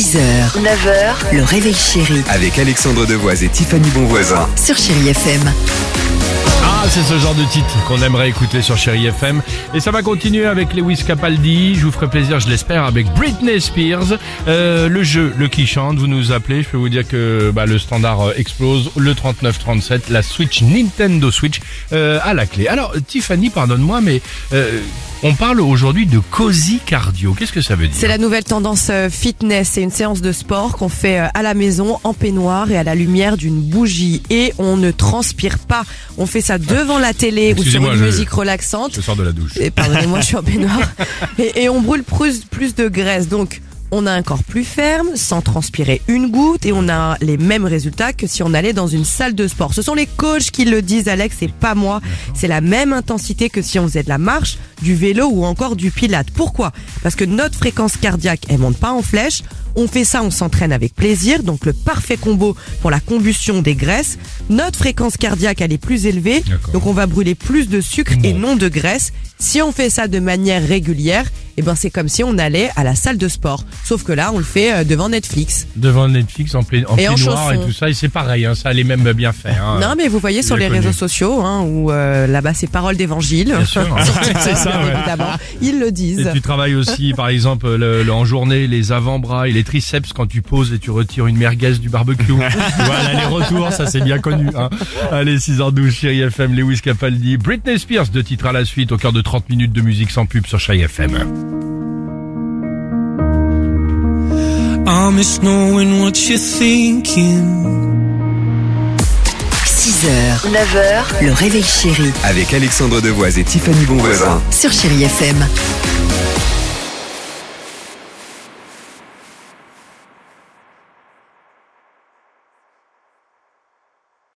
6h, 9h, le réveil chéri Avec Alexandre Devoise et Tiffany Bonvoisin. sur Chérie FM. Ah, c'est ce genre de titre qu'on aimerait écouter sur Chéri FM. Et ça va continuer avec Lewis Capaldi. Je vous ferai plaisir, je l'espère, avec Britney Spears. Euh, le jeu, le qui chante, vous nous appelez. Je peux vous dire que bah, le standard euh, explose. Le 3937, la Switch, Nintendo Switch, euh, à la clé. Alors, Tiffany, pardonne-moi, mais euh, on parle aujourd'hui de cozy cardio. Qu'est-ce que ça veut dire C'est la nouvelle tendance euh, fitness. C'est une séance de sport qu'on fait euh, à la maison, en peignoir et à la lumière d'une bougie. Et on ne transpire pas. On fait ça devant la télé ou sur une je- musique relaxante. Je sors de la douche. Et pardonnez-moi, je suis en peignoir. Et, et on brûle plus, plus de graisse. Donc, on a un corps plus ferme, sans transpirer une goutte, et on a les mêmes résultats que si on allait dans une salle de sport. Ce sont les coachs qui le disent, Alex, et pas moi. C'est la même intensité que si on faisait de la marche, du vélo ou encore du pilate. Pourquoi? Parce que notre fréquence cardiaque, elle monte pas en flèche. On fait ça, on s'entraîne avec plaisir, donc le parfait combo pour la combustion des graisses. Notre fréquence cardiaque, elle est plus élevée, donc on va brûler plus de sucre et non de graisse. Si on fait ça de manière régulière, eh ben c'est comme si on allait à la salle de sport. Sauf que là, on le fait euh, devant Netflix. Devant Netflix en plein, en Et en peignoir et tout ça. Et c'est pareil, hein, ça a les mêmes bien fait. Hein. non, mais vous voyez sur les réseaux sociaux, hein, où euh, là-bas c'est parole d'évangile. C'est ça, ouais. évidemment, ils le Et disent. tu travailles aussi, par exemple, le, le- en journée, les avant-bras et les triceps quand tu poses et tu retires une merguez du barbecue. tu vois, l'aller-retour, ça c'est bien connu. Hein. Allez, 6h12, Chéri FM, Lewis Capaldi, Britney Spears, deux titres à la suite, au cœur de 30 minutes de musique sans pub sur Chéri FM. I miss knowing what you're thinking? 6h, 9h, le réveil chéri Avec Alexandre Devoise et Tiffany Bonvoisin. sur Chérie FM.